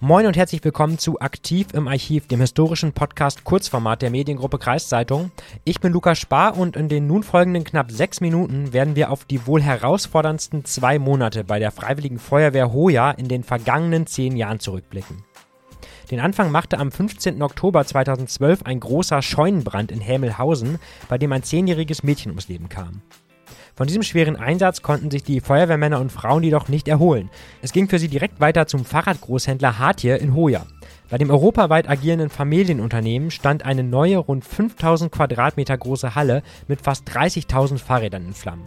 Moin und herzlich willkommen zu Aktiv im Archiv, dem historischen Podcast Kurzformat der Mediengruppe Kreiszeitung. Ich bin Lukas Spar und in den nun folgenden knapp sechs Minuten werden wir auf die wohl herausforderndsten zwei Monate bei der Freiwilligen Feuerwehr Hoja in den vergangenen zehn Jahren zurückblicken. Den Anfang machte am 15. Oktober 2012 ein großer Scheunenbrand in Hämelhausen, bei dem ein zehnjähriges Mädchen ums Leben kam. Von diesem schweren Einsatz konnten sich die Feuerwehrmänner und Frauen jedoch nicht erholen. Es ging für sie direkt weiter zum Fahrradgroßhändler Hartje in Hoja. Bei dem europaweit agierenden Familienunternehmen stand eine neue, rund 5000 Quadratmeter große Halle mit fast 30.000 Fahrrädern in Flammen.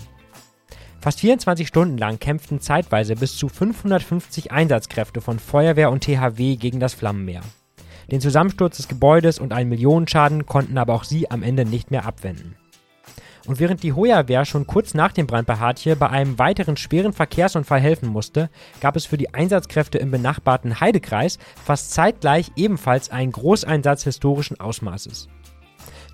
Fast 24 Stunden lang kämpften zeitweise bis zu 550 Einsatzkräfte von Feuerwehr und THW gegen das Flammenmeer. Den Zusammensturz des Gebäudes und einen Millionenschaden konnten aber auch sie am Ende nicht mehr abwenden. Und während die Hoya-Wehr schon kurz nach dem Brand bei Hartje bei einem weiteren schweren Verkehrsunfall helfen musste, gab es für die Einsatzkräfte im benachbarten Heidekreis fast zeitgleich ebenfalls einen Großeinsatz historischen Ausmaßes.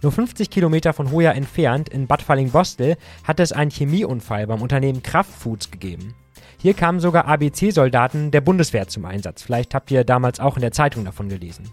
Nur 50 Kilometer von Hoya entfernt, in Bad Falling-Bostel, hatte es einen Chemieunfall beim Unternehmen Kraftfoods gegeben. Hier kamen sogar ABC-Soldaten der Bundeswehr zum Einsatz. Vielleicht habt ihr damals auch in der Zeitung davon gelesen.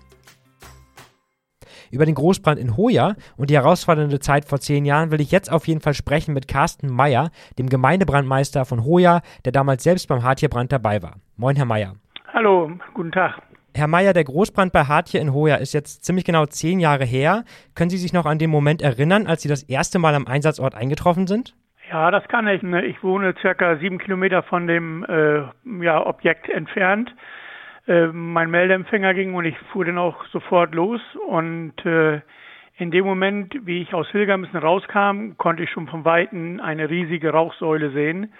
Über den Großbrand in Hoya und die herausfordernde Zeit vor zehn Jahren will ich jetzt auf jeden Fall sprechen mit Carsten Meyer, dem Gemeindebrandmeister von Hoya, der damals selbst beim Hartje-Brand dabei war. Moin, Herr Meyer. Hallo, guten Tag. Herr Meyer, der Großbrand bei Hartje in Hoya ist jetzt ziemlich genau zehn Jahre her. Können Sie sich noch an den Moment erinnern, als Sie das erste Mal am Einsatzort eingetroffen sind? Ja, das kann ich. Ich wohne circa sieben Kilometer von dem äh, ja, Objekt entfernt. Äh, mein Meldeempfänger ging und ich fuhr dann auch sofort los. Und äh, in dem Moment, wie ich aus Hilgermissen rauskam, konnte ich schon von Weitem eine riesige Rauchsäule sehen.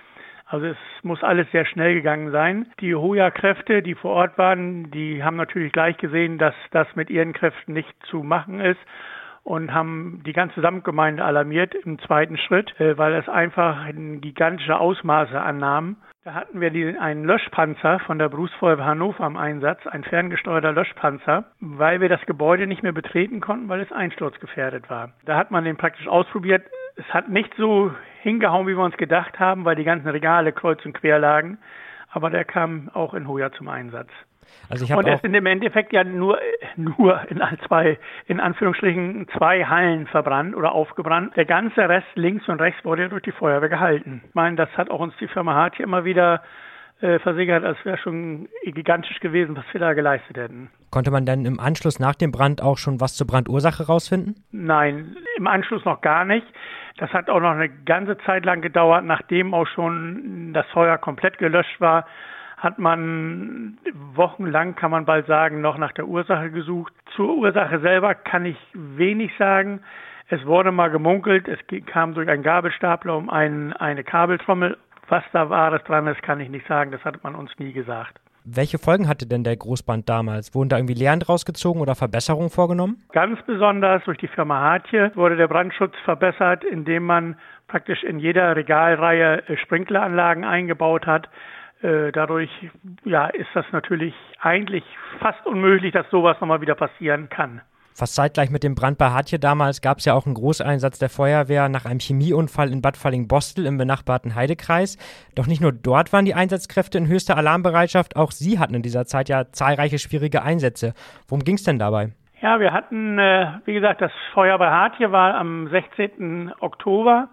Also es muss alles sehr schnell gegangen sein. Die Hoja-Kräfte, die vor Ort waren, die haben natürlich gleich gesehen, dass das mit ihren Kräften nicht zu machen ist und haben die ganze Samtgemeinde alarmiert im zweiten Schritt, äh, weil es einfach gigantische Ausmaße annahm. Da hatten wir die, einen Löschpanzer von der Berufsfeuerwehr Hannover am Einsatz, ein ferngesteuerter Löschpanzer, weil wir das Gebäude nicht mehr betreten konnten, weil es einsturzgefährdet war. Da hat man den praktisch ausprobiert. Es hat nicht so hingehauen, wie wir uns gedacht haben, weil die ganzen Regale kreuz und quer lagen. Aber der kam auch in Hoja zum Einsatz. Also ich und es sind im Endeffekt ja nur, nur in zwei, in Anführungsstrichen zwei Hallen verbrannt oder aufgebrannt. Der ganze Rest links und rechts wurde ja durch die Feuerwehr gehalten. Ich meine, das hat auch uns die Firma Hart hier immer wieder äh, versichert, als wäre schon gigantisch gewesen, was wir da geleistet hätten. Konnte man dann im Anschluss nach dem Brand auch schon was zur Brandursache rausfinden? Nein, im Anschluss noch gar nicht. Das hat auch noch eine ganze Zeit lang gedauert, nachdem auch schon das Feuer komplett gelöscht war hat man wochenlang, kann man bald sagen, noch nach der Ursache gesucht. Zur Ursache selber kann ich wenig sagen. Es wurde mal gemunkelt, es kam durch einen Gabelstapler um ein, eine Kabeltrommel. Was da Wahres dran ist, kann ich nicht sagen. Das hat man uns nie gesagt. Welche Folgen hatte denn der Großband damals? Wurden da irgendwie Lehren draus gezogen oder Verbesserungen vorgenommen? Ganz besonders durch die Firma Hartje wurde der Brandschutz verbessert, indem man praktisch in jeder Regalreihe Sprinkleranlagen eingebaut hat. Äh, dadurch ja, ist das natürlich eigentlich fast unmöglich, dass sowas nochmal wieder passieren kann. Fast zeitgleich mit dem Brand bei Hartje damals gab es ja auch einen Großeinsatz der Feuerwehr nach einem Chemieunfall in Bad Falling-Bostel im benachbarten Heidekreis. Doch nicht nur dort waren die Einsatzkräfte in höchster Alarmbereitschaft, auch Sie hatten in dieser Zeit ja zahlreiche schwierige Einsätze. Worum ging es denn dabei? Ja, wir hatten, äh, wie gesagt, das Feuer bei Hartje war am 16. Oktober.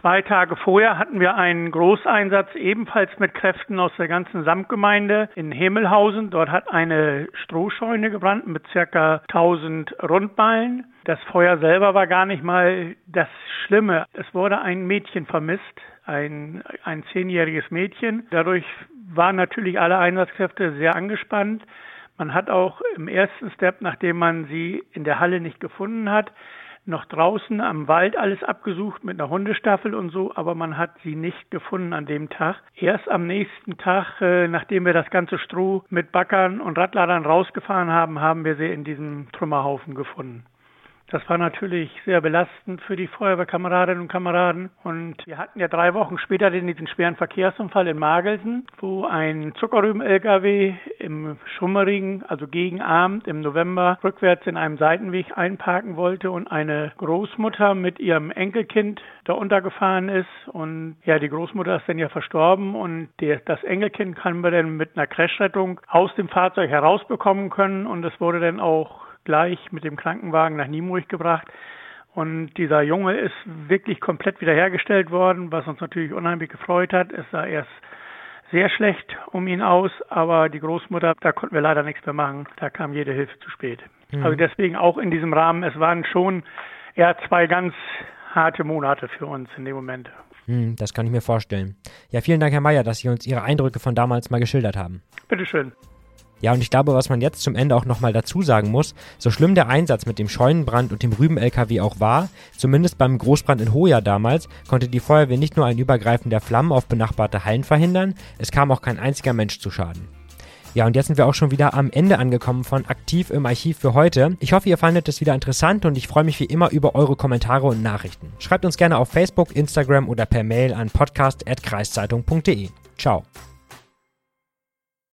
Zwei Tage vorher hatten wir einen Großeinsatz ebenfalls mit Kräften aus der ganzen Samtgemeinde in Himmelhausen. Dort hat eine Strohscheune gebrannt mit circa 1000 Rundballen. Das Feuer selber war gar nicht mal das Schlimme. Es wurde ein Mädchen vermisst, ein, ein zehnjähriges Mädchen. Dadurch waren natürlich alle Einsatzkräfte sehr angespannt. Man hat auch im ersten Step, nachdem man sie in der Halle nicht gefunden hat, noch draußen am Wald alles abgesucht mit einer Hundestaffel und so, aber man hat sie nicht gefunden an dem Tag. Erst am nächsten Tag, äh, nachdem wir das ganze Stroh mit Backern und Radladern rausgefahren haben, haben wir sie in diesem Trümmerhaufen gefunden. Das war natürlich sehr belastend für die Feuerwehrkameradinnen und Kameraden. Und wir hatten ja drei Wochen später diesen schweren Verkehrsunfall in Magelsen, wo ein Zuckerrüben-LKW im schummerigen, also gegen Abend im November rückwärts in einem Seitenweg einparken wollte und eine Großmutter mit ihrem Enkelkind da untergefahren ist. Und ja, die Großmutter ist dann ja verstorben und der, das Enkelkind haben wir dann mit einer Crashrettung aus dem Fahrzeug herausbekommen können und es wurde dann auch gleich mit dem Krankenwagen nach Nienburg gebracht. Und dieser Junge ist wirklich komplett wiederhergestellt worden, was uns natürlich unheimlich gefreut hat. Es sah erst sehr schlecht um ihn aus, aber die Großmutter, da konnten wir leider nichts mehr machen. Da kam jede Hilfe zu spät. Mhm. Also deswegen auch in diesem Rahmen, es waren schon eher zwei ganz harte Monate für uns in dem Moment. Mhm, das kann ich mir vorstellen. Ja, vielen Dank, Herr Mayer, dass Sie uns Ihre Eindrücke von damals mal geschildert haben. Bitteschön. Ja, und ich glaube, was man jetzt zum Ende auch nochmal dazu sagen muss, so schlimm der Einsatz mit dem Scheunenbrand und dem Rüben-LKW auch war, zumindest beim Großbrand in Hoja damals, konnte die Feuerwehr nicht nur ein Übergreifen der Flammen auf benachbarte Hallen verhindern, es kam auch kein einziger Mensch zu Schaden. Ja, und jetzt sind wir auch schon wieder am Ende angekommen von Aktiv im Archiv für heute. Ich hoffe, ihr fandet es wieder interessant und ich freue mich wie immer über eure Kommentare und Nachrichten. Schreibt uns gerne auf Facebook, Instagram oder per Mail an podcast.kreiszeitung.de. Ciao.